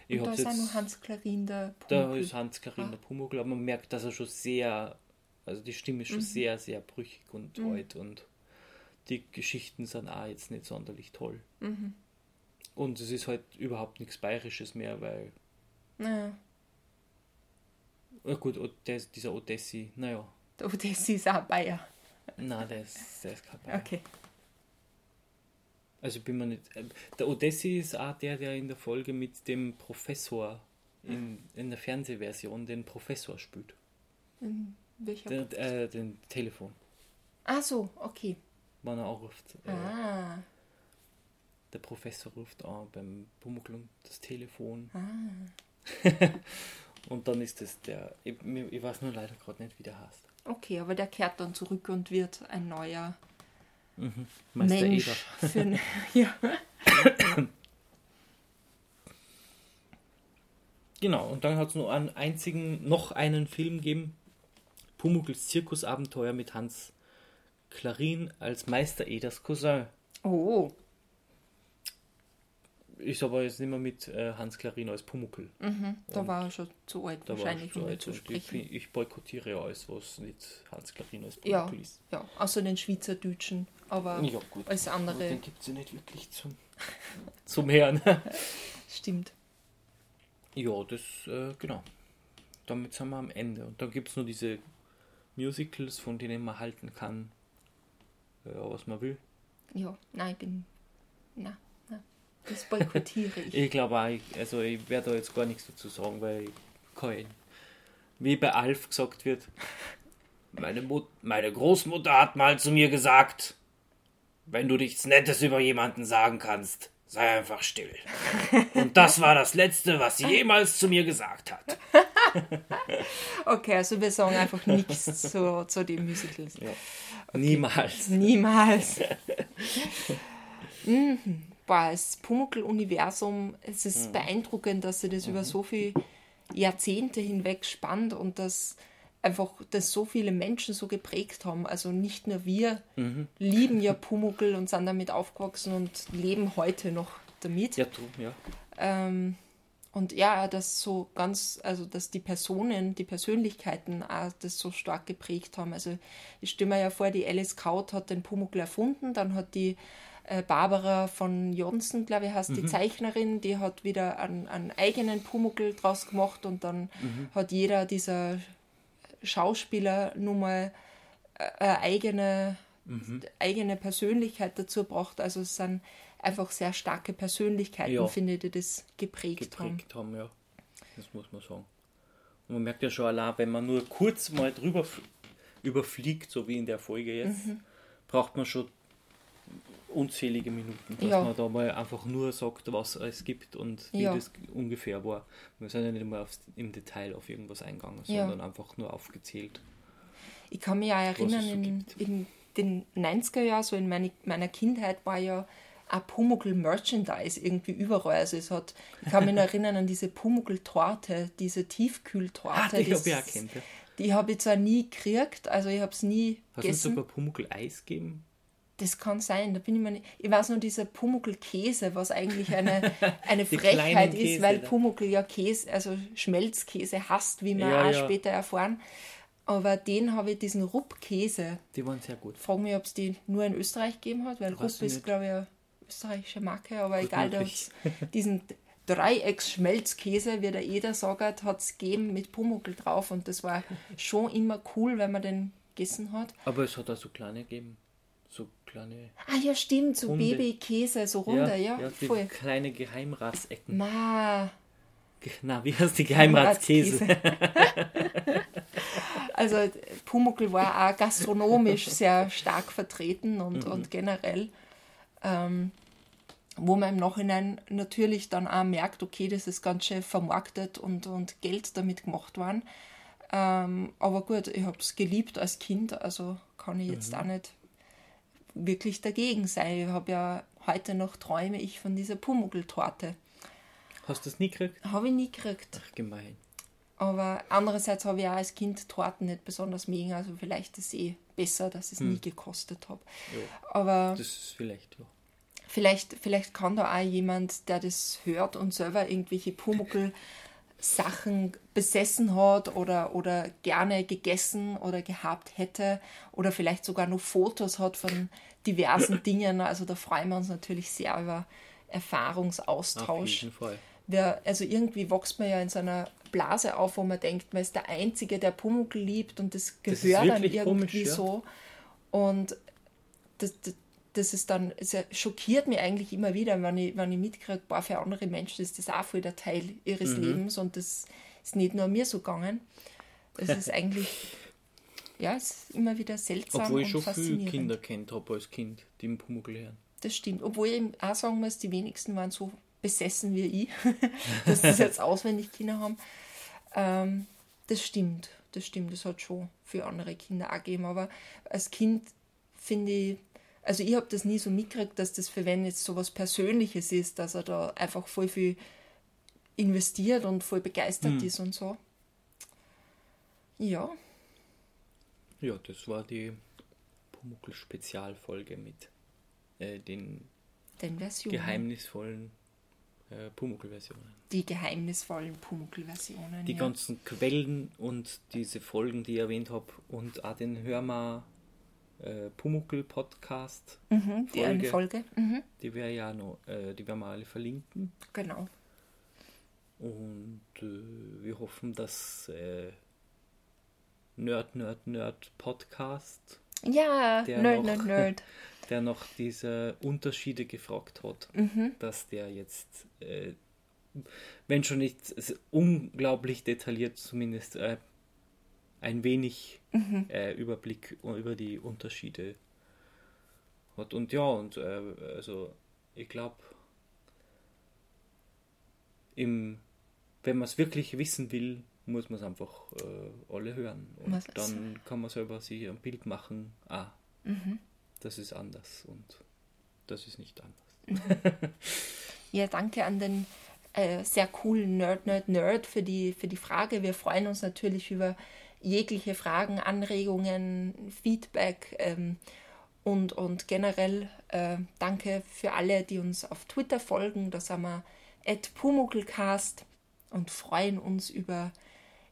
Ich Und da ist auch jetzt- noch Hans-Klarin, der Da Pumuckl. ist Hans-Karin der Pumuckl, aber man merkt, dass er schon sehr, also die Stimme Mhm. ist schon sehr, sehr brüchig und alt und die Geschichten sind auch jetzt nicht sonderlich toll. Mhm. Und es ist halt überhaupt nichts Bayerisches mehr, weil, Naja, äh gut, Odes, dieser Odessi, naja, der Odessi ist auch Bayer. nein, der ist, der ist kein Bayer. Okay. Also bin mir nicht, äh, der Odessi ist auch der, der in der Folge mit dem Professor in, in der Fernsehversion den Professor spielt. Welcher? Den, äh, den Telefon, Ah so, okay. wann er auch ruft. Äh, Ah, Der Professor ruft an beim Pumuckl das Telefon. Ah. und dann ist es der, ich, ich weiß nur leider gerade nicht, wie der heißt. okay, aber der kehrt dann zurück und wird ein neuer Meister Mensch. Eder. Für, ja. Genau, und dann hat es nur einen einzigen, noch einen Film gegeben. Pumuckls Zirkusabenteuer mit Hans Klarin als Meister Eders Cousin. Oh, Ist aber jetzt nicht mehr mit äh, Hans Klarin als Pumuckl. da Und war er schon zu alt wahrscheinlich, ich um alt zu und ich, sprechen. ich boykottiere ja alles, was nicht Hans Klarin als Ja, Pumuckl ist. ja, außer den Schweizerdeutschen, aber Ja, gut. als Aber andere Den gibt es ja nicht wirklich zum, zum Hören. stimmt. ja, das, äh, genau. Damit sind wir am Ende. Und dann gibt es nur diese Musicals, von denen man halten kann, ja, was man will. Ja, nein, ich bin. Na, na. Das boykottiere ich. Ich glaube auch, also ich werde da jetzt gar nichts dazu sagen, weil ich kein, wie bei Alf gesagt wird, meine, Mut, meine Großmutter hat mal zu mir gesagt, wenn du nichts Nettes über jemanden sagen kannst, sei einfach still. Und das war das Letzte, was sie jemals zu mir gesagt hat. Okay, also wir sagen einfach nichts zu, zu den Musicals. Ja. Niemals. Niemals. mhm. Boah, das Pumuckl-Universum, es ist beeindruckend, dass sie das über so viele Jahrzehnte hinweg spannt und dass einfach das so viele Menschen so geprägt haben. Also nicht nur wir lieben ja Pumuckl und sind damit aufgewachsen und leben heute noch damit. Ja, drum, ja. Ähm, und ja, das so ganz, also dass die Personen, die Persönlichkeiten auch das so stark geprägt haben. Also ich stelle mir ja vor, die Alice Kaut hat den Pumuckl erfunden, dann hat die äh, Barbara von Johnson, glaube ich, heißt die Zeichnerin, die hat wieder einen, einen eigenen Pumuckl draus gemacht und dann hat jeder dieser Schauspieler nun mal äh, eine eigene, eigene Persönlichkeit dazu braucht. Also es sind einfach sehr starke Persönlichkeiten, Ja. finde die das geprägt, haben. geprägt haben, ja. Das muss man sagen. Und man merkt ja schon allein, wenn man nur kurz mal drüber überfliegt, so wie in der Folge jetzt, Mhm. braucht man schon unzählige Minuten, dass Ja. man da mal einfach nur sagt, was es gibt und wie Ja. das ungefähr war. Wir sind ja nicht mal aufs, im Detail auf irgendwas eingegangen, Ja. sondern einfach nur aufgezählt. Ich kann mich auch erinnern, so in, in den 90er Jahren, so in meine, meiner Kindheit, war ja auch Pumuckl-Merchandise irgendwie überall. Also es hat, ich kann mich noch erinnern an diese Pumuckl-Torte, diese Tiefkühltorte. Ah, die habe ich auch kennt, ja. Die habe ich zwar nie gekriegt, also ich habe es nie Hast du gegessen. sogar Pumuckl-Eis gegeben? Das kann sein, da bin ich mir nicht. Ich weiß nur, dieser Pumuckl-Käse, was eigentlich eine, eine Frechheit ist, Käse, weil da. Pumuckl ja Käse, also Schmelzkäse hasst, wie wir Ja, auch ja. später erfahren. Aber den habe ich, diesen Rupp-Käse, Die waren sehr gut. Ich frage mich, ob es die nur in Österreich gegeben hat, weil Rupp ist, glaube ich, österreichische Marke, aber Gut egal, da möglich. hat's diesen Dreiecksschmelzkäse, wie der jeder sagt, hat es gegeben mit Pumuckl drauf und das war schon immer cool, wenn man den gegessen hat. Aber es hat auch so kleine gegeben. So kleine. Ah ja, stimmt, so Runde. Babykäse, so runter, ja, die voll. kleine Geheimratsecken. Ge- Na, wie heißt die Geheimratskäse? Also Pumuckl war auch gastronomisch sehr stark vertreten und, Mhm. und generell, ähm, wo man im Nachhinein natürlich dann auch merkt, okay, das ist ganz schön vermarktet und, und Geld damit gemacht worden. Ähm, aber gut, ich habe es geliebt als Kind, also kann ich Mhm. jetzt auch nicht wirklich dagegen sein. Ich habe ja heute noch träume ich von dieser Pumuckl-Torte. Hast du das nie gekriegt? Habe ich nie gekriegt. Ach, gemein. Aber andererseits habe ich auch als Kind Torten nicht besonders mögen, also vielleicht ist es eh besser, dass ich es nie gekostet habe. Ja, Aber das ist vielleicht, ja. vielleicht, vielleicht kann da auch jemand, der das hört und selber irgendwelche Pumuckl-Sachen besessen hat oder, oder gerne gegessen oder gehabt hätte oder vielleicht sogar noch Fotos hat von diversen Dingen. Also da freuen wir uns natürlich sehr über Auf Erfahrungsaustausch jeden Fall. wer, also irgendwie wächst man ja in so einer Blase auf, wo man denkt, man ist der Einzige, der Pumuckl liebt und das Das gehört dann wirklich irgendwie komisch, ja. so. Und das, das, das ist dann, es schockiert mich eigentlich immer wieder, wenn ich, wenn ich mitkriege, boah, für andere Menschen ist das auch voll der Teil ihres Mhm. Lebens und das ist nicht nur mir so gegangen. Das ist eigentlich, ja, es ist immer wieder seltsam Obwohl und ich schon viele. Kinder kennt habe als Kind, die im Pumuckl hören. Das stimmt. Obwohl ich auch sagen muss, die wenigsten waren so besessen wie ich, dass das jetzt auswendig Kinder haben. Ähm, das stimmt. Das stimmt. Das hat schon für andere Kinder auch gegeben. Aber als Kind finde ich, also ich habe das nie so mitgekriegt, dass das für wenn jetzt so was Persönliches ist, dass er da einfach voll viel investiert und voll begeistert ist und so. Ja, Ja, das war die Pumuckl-Spezialfolge mit äh, den den Versionen. geheimnisvollen äh, Pumuckl-Versionen. Die geheimnisvollen Pumuckl-Versionen. Die ja. ganzen Quellen und diese Folgen, die ich erwähnt habe, und auch den Hörma äh, Pumuckl-Podcast, mhm, die eine Folge. Mhm, die wir ja noch, äh, die werden wir alle verlinken. genau. Und äh, wir hoffen, dass äh, Nerd, Nerd, Nerd Podcast, Ja, Nerd, Nerd, Nerd. der noch diese Unterschiede gefragt hat, Mhm. dass der jetzt, äh, wenn schon nicht unglaublich detailliert, zumindest äh, ein wenig Mhm. äh, Überblick über die Unterschiede hat. Und ja, und äh, also ich glaube, im wenn man es wirklich wissen will, muss man es einfach äh, alle hören. Und dann kann man selber sich ein Bild machen, ah, Mhm. Das ist anders und das ist nicht anders. Ja, danke an den äh, sehr coolen Nerd, Nerd, Nerd für die, für die Frage. Wir freuen uns natürlich über jegliche Fragen, Anregungen, Feedback ähm, und, und generell äh, danke für alle, die uns auf Twitter folgen. Da sind wir at Pumuckelcast und freuen uns über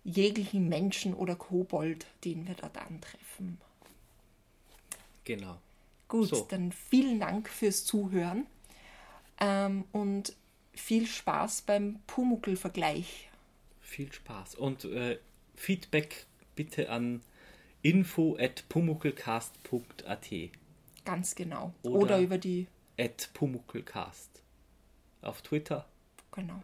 jeglichen Menschen oder Kobold, den wir dort antreffen. Genau. Gut, So. dann vielen Dank fürs Zuhören ähm, und viel Spaß beim Pumuckl-Vergleich. Viel Spaß. Und äh, Feedback bitte an info at pumuckelcast.at Ganz genau. Oder- Oder, über die, at pumuckelcast auf Twitter genau.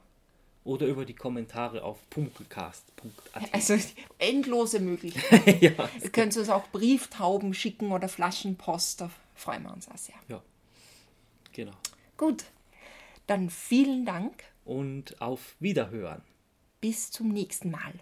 oder über die Kommentare auf pumuckelcast.at. Also endlose Möglichkeiten. ja, Ihr könnt uns auch Brieftauben schicken oder Flaschenpost, da freuen wir uns auch sehr. ja, genau. Gut, dann vielen Dank. Und auf Wiederhören. Bis zum nächsten Mal.